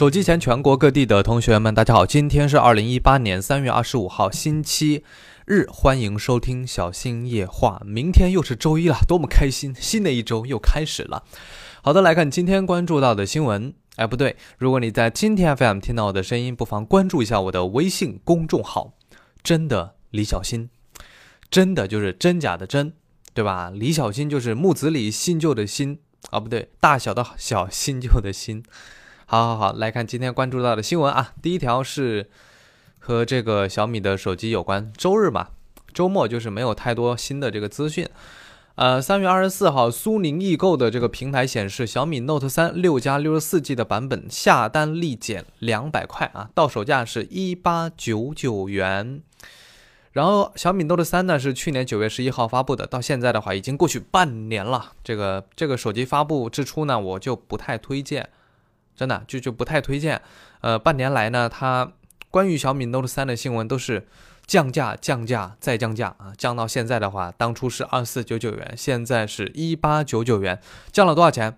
手机前全国各地的同学们，大家好，今天是二零一八年三月二十五号，星期日，欢迎收听小新夜话。明天又是周一了，多么开心！新的一周又开始了。好的，来看今天关注到的新闻。哎，不对，如果你在今天 FM 听到我的声音，不妨关注一下我的微信公众号。真的李小新，真的就是真假的真，对吧？李小新就是木子李新旧的新啊，不对，大小的小新旧的新。好好好，来看今天关注到的新闻啊。第一条是和这个小米的手机有关。周日嘛，周末就是没有太多新的这个资讯。呃，三月二十四号，苏宁易购的这个平台显示，小米 Note 三六加六十四 G 的版本下单立减两百块啊，到手价是一八九九元。然后小米 Note 三呢是去年九月十一号发布的，到现在的话已经过去半年了。这个这个手机发布之初呢，我就不太推荐。真的就就不太推荐，呃，半年来呢，它关于小米 Note 三的新闻都是降价、降价再降价啊，降到现在的话，当初是二四九九元，现在是一八九九元，降了多少钱？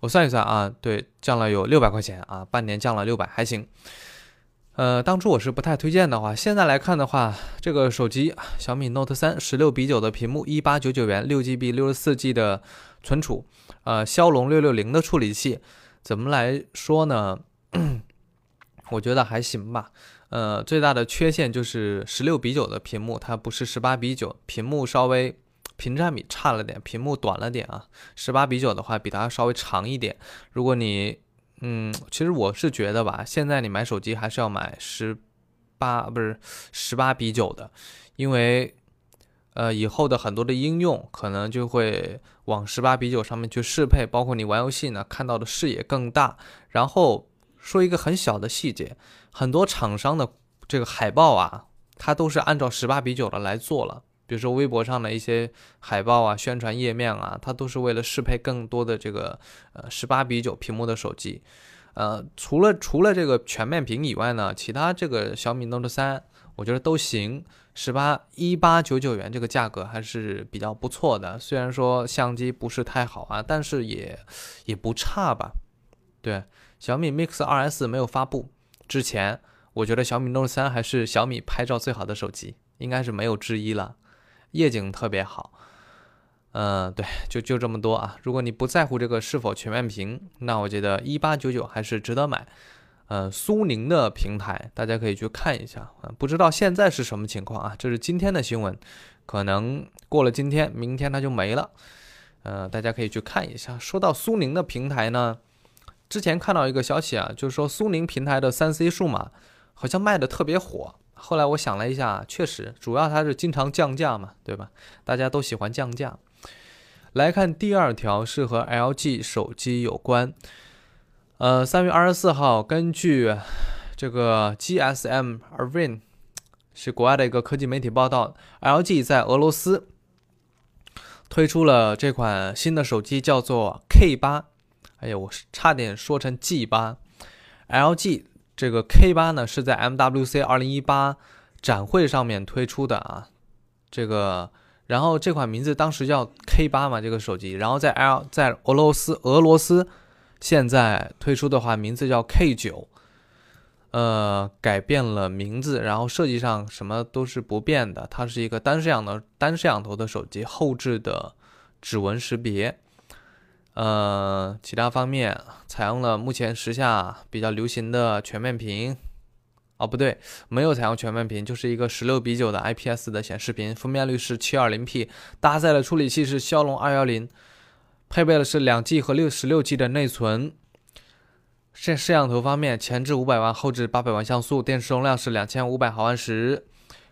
我算一算啊，对，降了有六百块钱啊，半年降了六百，还行。呃，当初我是不太推荐的话，现在来看的话，这个手机小米 Note 三十六比九的屏幕，一八九九元，六 GB 六十四 G 的存储，呃，骁龙六六零的处理器。怎么来说呢？我觉得还行吧。呃，最大的缺陷就是十六比九的屏幕，它不是十八比九，屏幕稍微屏占比差了点，屏幕短了点啊。十八比九的话，比它稍微长一点。如果你，嗯，其实我是觉得吧，现在你买手机还是要买十八，不是十八比九的，因为。呃，以后的很多的应用可能就会往十八比九上面去适配，包括你玩游戏呢，看到的视野更大。然后说一个很小的细节，很多厂商的这个海报啊，它都是按照十八比九的来做了。比如说微博上的一些海报啊、宣传页面啊，它都是为了适配更多的这个呃十八比九屏幕的手机。呃，除了除了这个全面屏以外呢，其他这个小米 Note 三，我觉得都行。十八一八九九元这个价格还是比较不错的，虽然说相机不是太好啊，但是也也不差吧。对，小米 Mix 2S 没有发布之前，我觉得小米 Note 三还是小米拍照最好的手机，应该是没有之一了，夜景特别好。嗯，对，就就这么多啊。如果你不在乎这个是否全面屏，那我觉得一八九九还是值得买。呃，苏宁的平台大家可以去看一下啊，不知道现在是什么情况啊？这是今天的新闻，可能过了今天，明天它就没了。呃，大家可以去看一下。说到苏宁的平台呢，之前看到一个消息啊，就是说苏宁平台的三 C 数码好像卖的特别火。后来我想了一下，确实，主要它是经常降价嘛，对吧？大家都喜欢降价。来看第二条是和 LG 手机有关。呃，三月二十四号，根据这个 GSM Arvin 是国外的一个科技媒体报道，LG 在俄罗斯推出了这款新的手机，叫做 K 八。哎呀，我差点说成 G 八。LG 这个 K 八呢，是在 MWC 二零一八展会上面推出的啊。这个，然后这款名字当时叫 K 八嘛，这个手机，然后在 L 在俄罗斯俄罗斯。现在推出的话，名字叫 K 九，呃，改变了名字，然后设计上什么都是不变的。它是一个单摄像的单摄像头的手机，后置的指纹识别，呃，其他方面采用了目前时下比较流行的全面屏。哦，不对，没有采用全面屏，就是一个十六比九的 IPS 的显示屏，分辨率是七二零 P，搭载的处理器是骁龙二幺零。配备的是两 G 和六十六 G 的内存。摄摄像头方面，前置五百万，后置八百万像素，电池容量是两千五百毫安时。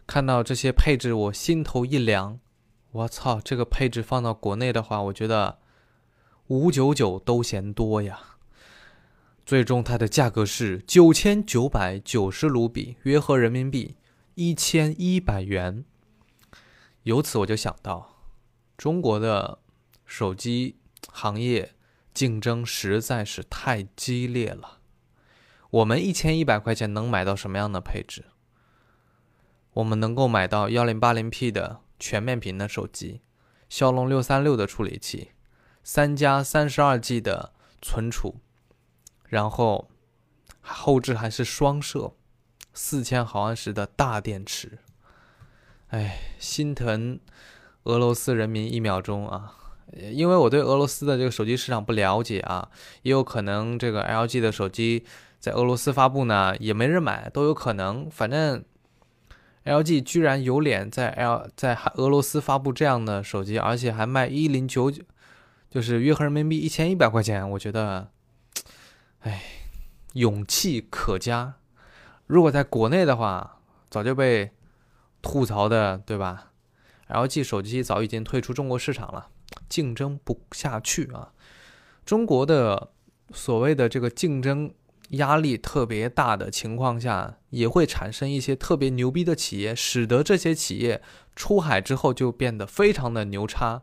看到这些配置，我心头一凉。我操，这个配置放到国内的话，我觉得五九九都嫌多呀。最终它的价格是九千九百九十卢比，约合人民币一千一百元。由此我就想到，中国的手机。行业竞争实在是太激烈了。我们一千一百块钱能买到什么样的配置？我们能够买到幺零八零 P 的全面屏的手机，骁龙六三六的处理器，三加三十二 G 的存储，然后后置还是双摄，四千毫安时的大电池。哎，心疼俄罗斯人民一秒钟啊！因为我对俄罗斯的这个手机市场不了解啊，也有可能这个 LG 的手机在俄罗斯发布呢，也没人买，都有可能。反正 LG 居然有脸在 L 在俄罗斯发布这样的手机，而且还卖一零九九，就是约合人民币一千一百块钱，我觉得，哎，勇气可嘉。如果在国内的话，早就被吐槽的，对吧？LG 手机早已经退出中国市场了。竞争不下去啊！中国的所谓的这个竞争压力特别大的情况下，也会产生一些特别牛逼的企业，使得这些企业出海之后就变得非常的牛叉，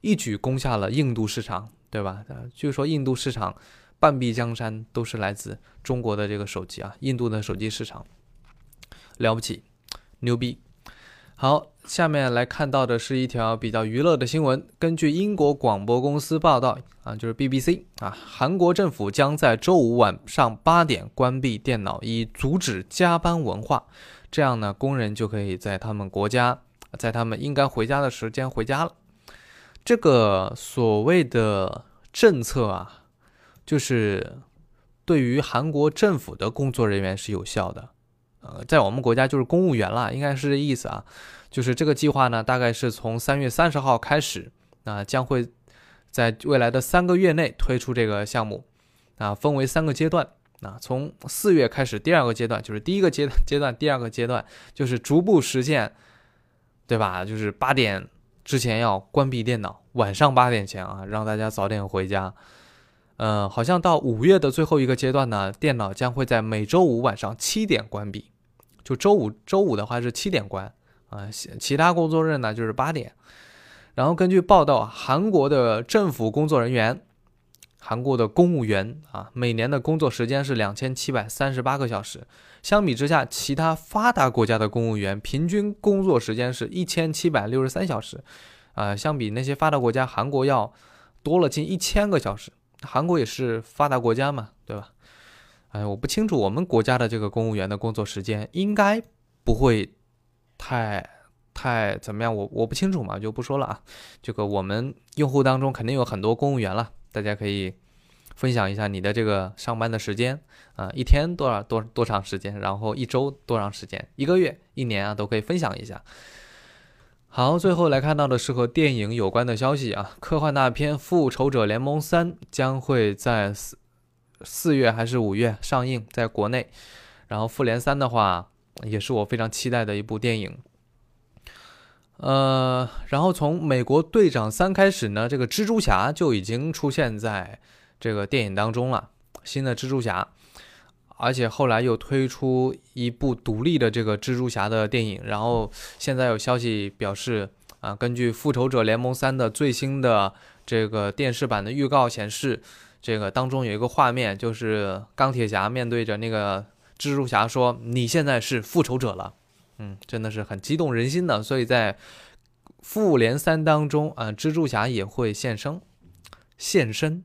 一举攻下了印度市场，对吧？据说印度市场半壁江山都是来自中国的这个手机啊，印度的手机市场了不起，牛逼。好，下面来看到的是一条比较娱乐的新闻。根据英国广播公司报道，啊，就是 BBC 啊，韩国政府将在周五晚上八点关闭电脑，以阻止加班文化。这样呢，工人就可以在他们国家，在他们应该回家的时间回家了。这个所谓的政策啊，就是对于韩国政府的工作人员是有效的。呃，在我们国家就是公务员了，应该是这意思啊。就是这个计划呢，大概是从三月三十号开始，啊，将会在未来的三个月内推出这个项目，啊，分为三个阶段，啊，从四月开始，第二个阶段就是第一个阶阶段，第二个阶段就是逐步实现，对吧？就是八点之前要关闭电脑，晚上八点前啊，让大家早点回家。嗯，好像到五月的最后一个阶段呢，电脑将会在每周五晚上七点关闭。就周五，周五的话是七点关啊，其他工作日呢就是八点。然后根据报道，韩国的政府工作人员，韩国的公务员啊，每年的工作时间是两千七百三十八个小时。相比之下，其他发达国家的公务员平均工作时间是一千七百六十三小时，啊，相比那些发达国家，韩国要多了近一千个小时。韩国也是发达国家嘛，对吧？哎，我不清楚我们国家的这个公务员的工作时间应该不会太太怎么样，我我不清楚嘛，就不说了啊。这个我们用户当中肯定有很多公务员了，大家可以分享一下你的这个上班的时间啊，一天多少多多长时间，然后一周多长时间，一个月、一年啊，都可以分享一下。好，最后来看到的是和电影有关的消息啊，科幻大片《复仇者联盟三》将会在。四四月还是五月上映在国内，然后《复联三》的话也是我非常期待的一部电影。呃，然后从《美国队长三》开始呢，这个蜘蛛侠就已经出现在这个电影当中了，新的蜘蛛侠，而且后来又推出一部独立的这个蜘蛛侠的电影。然后现在有消息表示啊，根据《复仇者联盟三》的最新的这个电视版的预告显示。这个当中有一个画面，就是钢铁侠面对着那个蜘蛛侠说：“你现在是复仇者了。”嗯，真的是很激动人心的。所以在复联三当中啊，蜘蛛侠也会现身，现身，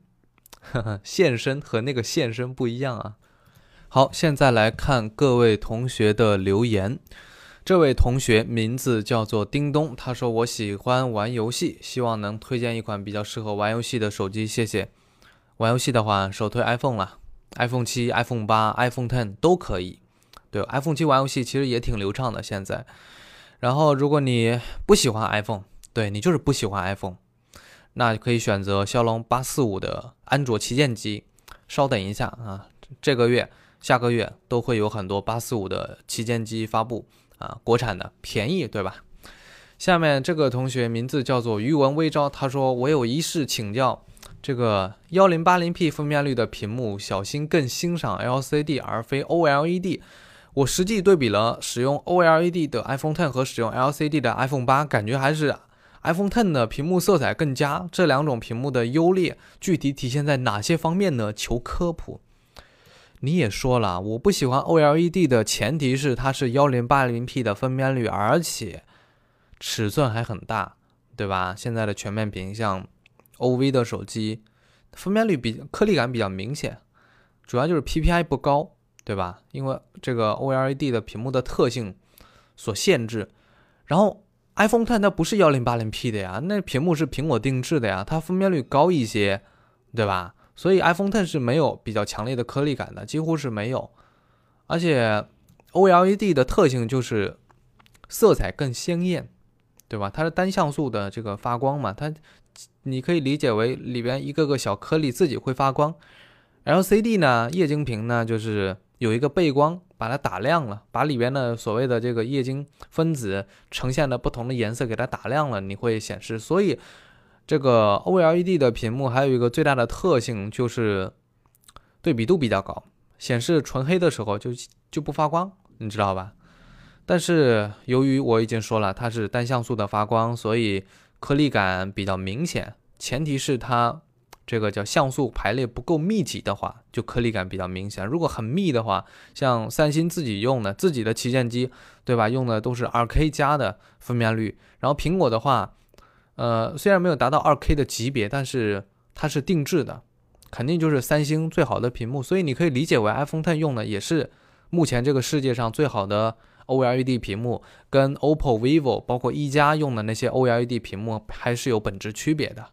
呵呵，现身和那个现身不一样啊。好，现在来看各位同学的留言。这位同学名字叫做叮咚，他说：“我喜欢玩游戏，希望能推荐一款比较适合玩游戏的手机，谢谢。”玩游戏的话，首推 iPhone 了，iPhone 七、iPhone 八、iPhone Ten 都可以。对，iPhone 七玩游戏其实也挺流畅的。现在，然后如果你不喜欢 iPhone，对你就是不喜欢 iPhone，那可以选择骁龙八四五的安卓旗舰机。稍等一下啊，这个月、下个月都会有很多八四五的旗舰机发布啊，国产的便宜，对吧？下面这个同学名字叫做余文微招，他说我有一事请教。这个幺零八零 P 分辨率的屏幕，小新更欣赏 LCD 而非 OLED。我实际对比了使用 OLED 的 iPhone Ten 和使用 LCD 的 iPhone 八，感觉还是 iPhone Ten 的屏幕色彩更佳。这两种屏幕的优劣具体体现在哪些方面呢？求科普。你也说了，我不喜欢 OLED 的前提是它是幺零八零 P 的分辨率，而且尺寸还很大，对吧？现在的全面屏像。OV 的手机分辨率比颗粒感比较明显，主要就是 PPI 不高，对吧？因为这个 OLED 的屏幕的特性所限制。然后 iPhone Ten 它不是幺零八零 P 的呀，那屏幕是苹果定制的呀，它分辨率高一些，对吧？所以 iPhone Ten 是没有比较强烈的颗粒感的，几乎是没有。而且 OLED 的特性就是色彩更鲜艳，对吧？它是单像素的这个发光嘛，它你可以理解为里边一个个小颗粒自己会发光。LCD 呢，液晶屏呢，就是有一个背光。把它打亮了，把里边的所谓的这个液晶分子呈现的不同的颜色给它打亮了，你会显示。所以这个 OLED 的屏幕还有一个最大的特性就是对比度比较高，显示纯黑的时候就就不发光，你知道吧？但是由于我已经说了它是单像素的发光，所以颗粒感比较明显，前提是它。这个叫像素排列不够密集的话，就颗粒感比较明显。如果很密的话，像三星自己用的自己的旗舰机，对吧？用的都是 2K 加的分辨率。然后苹果的话，呃，虽然没有达到 2K 的级别，但是它是定制的，肯定就是三星最好的屏幕。所以你可以理解为 iPhone Ten 用的也是目前这个世界上最好的 OLED 屏幕，跟 OPPO、vivo 包括一加用的那些 OLED 屏幕还是有本质区别的。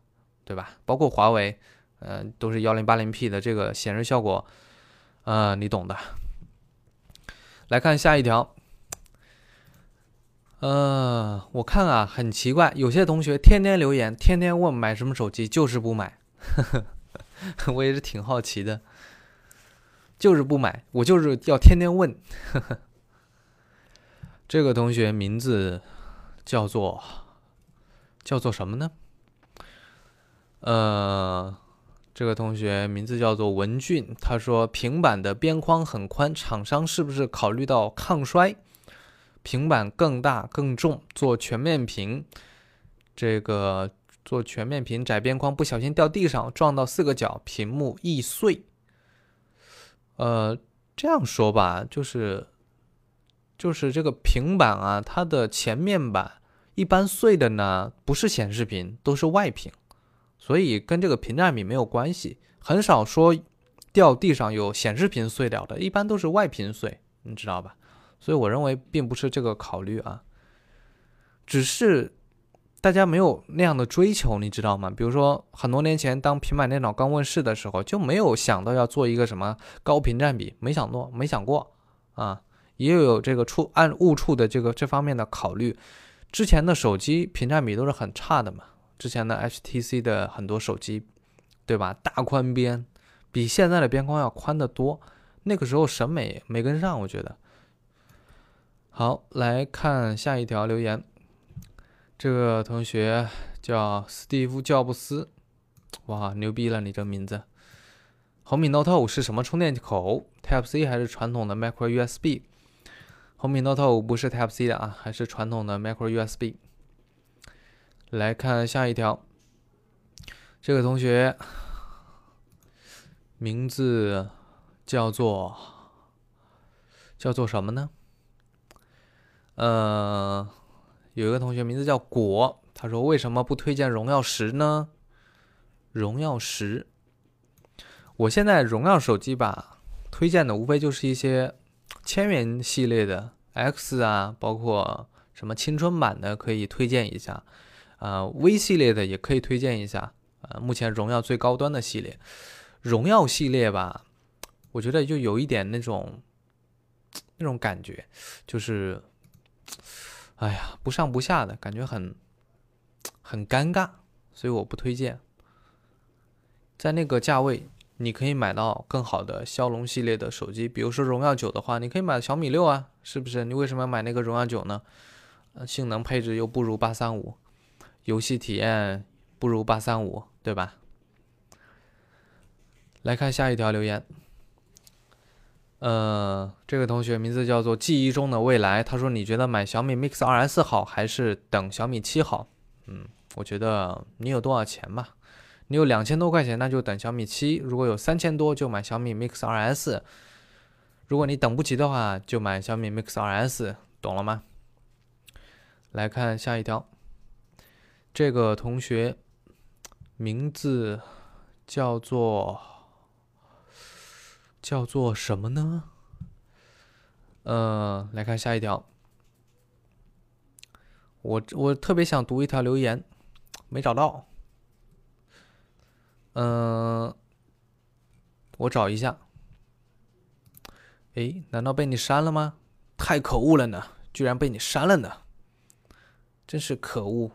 对吧？包括华为，嗯，都是幺零八零 P 的这个显示效果，呃，你懂的。来看下一条，呃，我看啊，很奇怪，有些同学天天留言，天天问买什么手机，就是不买。呵 呵我也是挺好奇的，就是不买，我就是要天天问。呵 呵这个同学名字叫做叫做什么呢？呃，这个同学名字叫做文俊，他说平板的边框很宽，厂商是不是考虑到抗摔？平板更大更重，做全面屏，这个做全面屏窄边框，不小心掉地上撞到四个角，屏幕易碎。呃，这样说吧，就是就是这个平板啊，它的前面板一般碎的呢，不是显示屏，都是外屏。所以跟这个屏占比没有关系，很少说掉地上有显示屏碎掉的，一般都是外屏碎，你知道吧？所以我认为并不是这个考虑啊，只是大家没有那样的追求，你知道吗？比如说很多年前当平板电脑刚问世的时候，就没有想到要做一个什么高屏占比，没想过，没想过啊，也有这个触按误触的这个这方面的考虑。之前的手机屏占比都是很差的嘛。之前的 HTC 的很多手机，对吧？大宽边，比现在的边框要宽得多。那个时候审美没跟上，我觉得。好，来看下一条留言。这个同学叫斯蒂夫·乔布斯，哇，牛逼了！你这名字。红米 Note 5是什么充电口？Type C 还是传统的 Micro USB？红米 Note 5不是 Type C 的啊，还是传统的 Micro USB。来看下一条，这个同学名字叫做叫做什么呢？呃，有一个同学名字叫果，他说为什么不推荐荣耀十呢？荣耀十，我现在荣耀手机吧，推荐的无非就是一些千元系列的 X 啊，包括什么青春版的，可以推荐一下。啊，V 系列的也可以推荐一下。啊，目前荣耀最高端的系列，荣耀系列吧，我觉得就有一点那种那种感觉，就是，哎呀，不上不下的感觉，很很尴尬，所以我不推荐。在那个价位，你可以买到更好的骁龙系列的手机，比如说荣耀九的话，你可以买小米六啊，是不是？你为什么要买那个荣耀九呢？呃，性能配置又不如八三五。游戏体验不如八三五，对吧？来看下一条留言。呃，这个同学名字叫做记忆中的未来，他说：“你觉得买小米 Mix 2S 好，还是等小米七好？”嗯，我觉得你有多少钱吧？你有两千多块钱，那就等小米七；如果有三千多，就买小米 Mix 2S。如果你等不及的话，就买小米 Mix 2S，懂了吗？来看下一条。这个同学名字叫做叫做什么呢？呃，来看下一条。我我特别想读一条留言，没找到。嗯，我找一下。哎，难道被你删了吗？太可恶了呢！居然被你删了呢，真是可恶。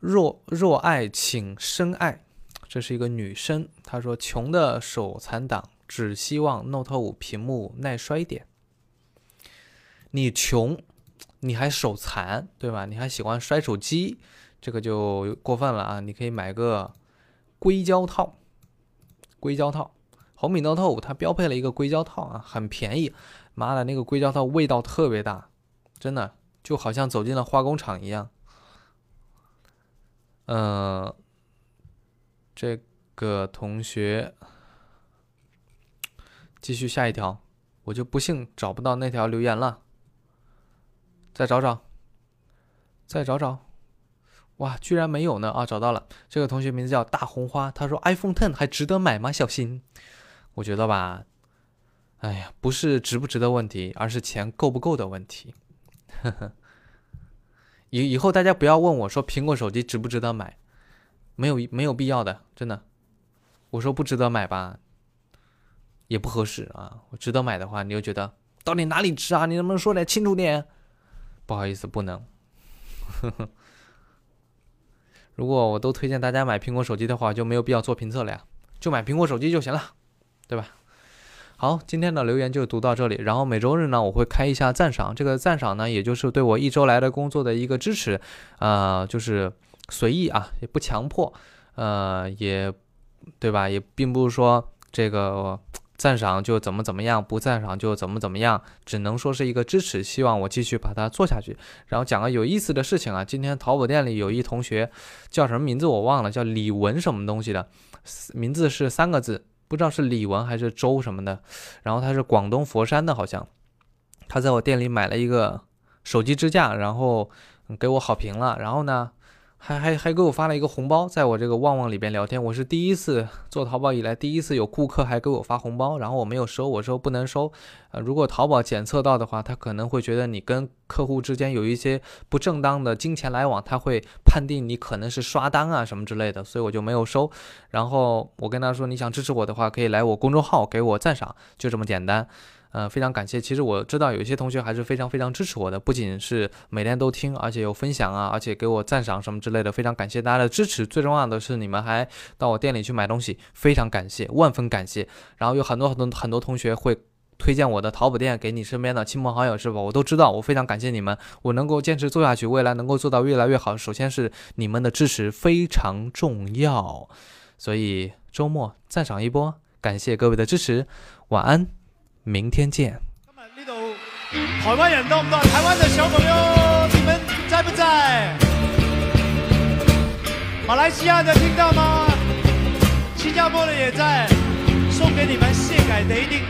若若爱，请深爱。这是一个女生，她说：“穷的手残党，只希望 Note 5屏幕耐摔点。”你穷，你还手残，对吧？你还喜欢摔手机，这个就过分了啊！你可以买个硅胶套，硅胶套，红米 Note 5它标配了一个硅胶套啊，很便宜。妈的，那个硅胶套味道特别大，真的就好像走进了化工厂一样。嗯，这个同学继续下一条，我就不信找不到那条留言了。再找找，再找找，哇，居然没有呢！啊，找到了，这个同学名字叫大红花，他说 iPhone Ten 还值得买吗？小新，我觉得吧，哎呀，不是值不值得问题，而是钱够不够的问题。呵呵，以以后大家不要问我说苹果手机值不值得买，没有没有必要的，真的。我说不值得买吧，也不合适啊。我值得买的话，你又觉得到底哪里值啊？你能不能说点清楚点？不好意思，不能。如果我都推荐大家买苹果手机的话，就没有必要做评测了呀，就买苹果手机就行了，对吧？好，今天的留言就读到这里。然后每周日呢，我会开一下赞赏，这个赞赏呢，也就是对我一周来的工作的一个支持，呃，就是随意啊，也不强迫，呃，也对吧？也并不是说这个。赞赏就怎么怎么样，不赞赏就怎么怎么样，只能说是一个支持，希望我继续把它做下去。然后讲个有意思的事情啊，今天淘宝店里有一同学叫什么名字我忘了，叫李文什么东西的，名字是三个字，不知道是李文还是周什么的。然后他是广东佛山的，好像他在我店里买了一个手机支架，然后给我好评了。然后呢？还还还给我发了一个红包，在我这个旺旺里边聊天，我是第一次做淘宝以来第一次有顾客还给我发红包，然后我没有收，我说不能收，呃，如果淘宝检测到的话，他可能会觉得你跟客户之间有一些不正当的金钱来往，他会判定你可能是刷单啊什么之类的，所以我就没有收。然后我跟他说，你想支持我的话，可以来我公众号给我赞赏，就这么简单。呃，非常感谢。其实我知道有一些同学还是非常非常支持我的，不仅是每天都听，而且有分享啊，而且给我赞赏什么之类的，非常感谢大家的支持。最重要的是你们还到我店里去买东西，非常感谢，万分感谢。然后有很多很多很多同学会推荐我的淘宝店给你身边的亲朋好友，是吧？我都知道，我非常感谢你们。我能够坚持做下去，未来能够做到越来越好，首先是你们的支持非常重要。所以周末赞赏一波，感谢各位的支持，晚安。明天见。今日呢度台湾人多唔多？台湾的小朋友，你们在不在？马来西亚的听到吗？新加坡的也在，送给你们谢改的一定。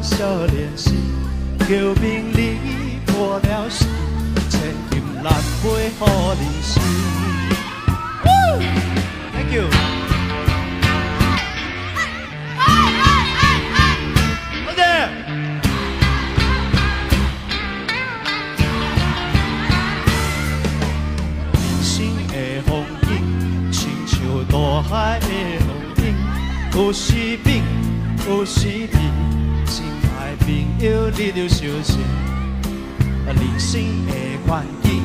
叹少年时，求名利过了时，千金难买好人心。Thank you。好的。人生的风景，亲像大海的浪涌，有时平，有时平，你着小心。人生的环境，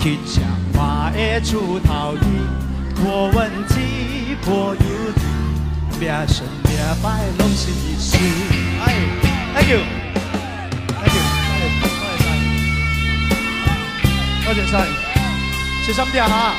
去吃嘛会出头天，无问题，无忧虑，命顺命歹拢是一时。哎，Thank you，Thank you，多謝晒，小心点啊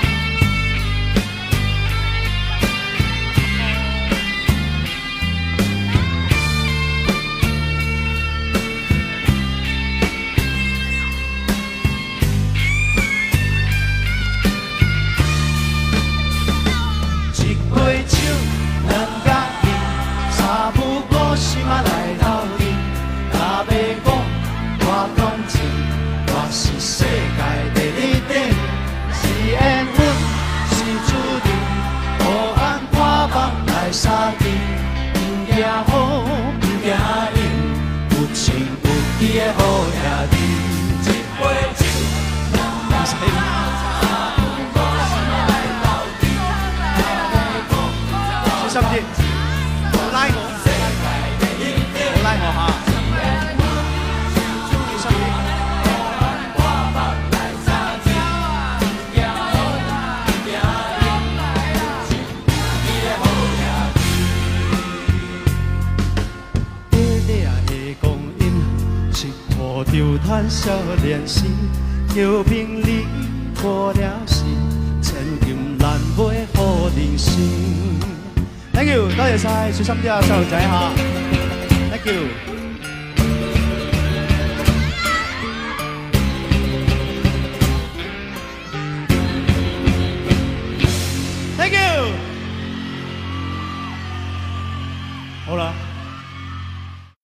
就叹少年时，求平你过了心，千金难买好人生。Thank you，多谢晒，小心啲啊，细路仔吓。Thank you。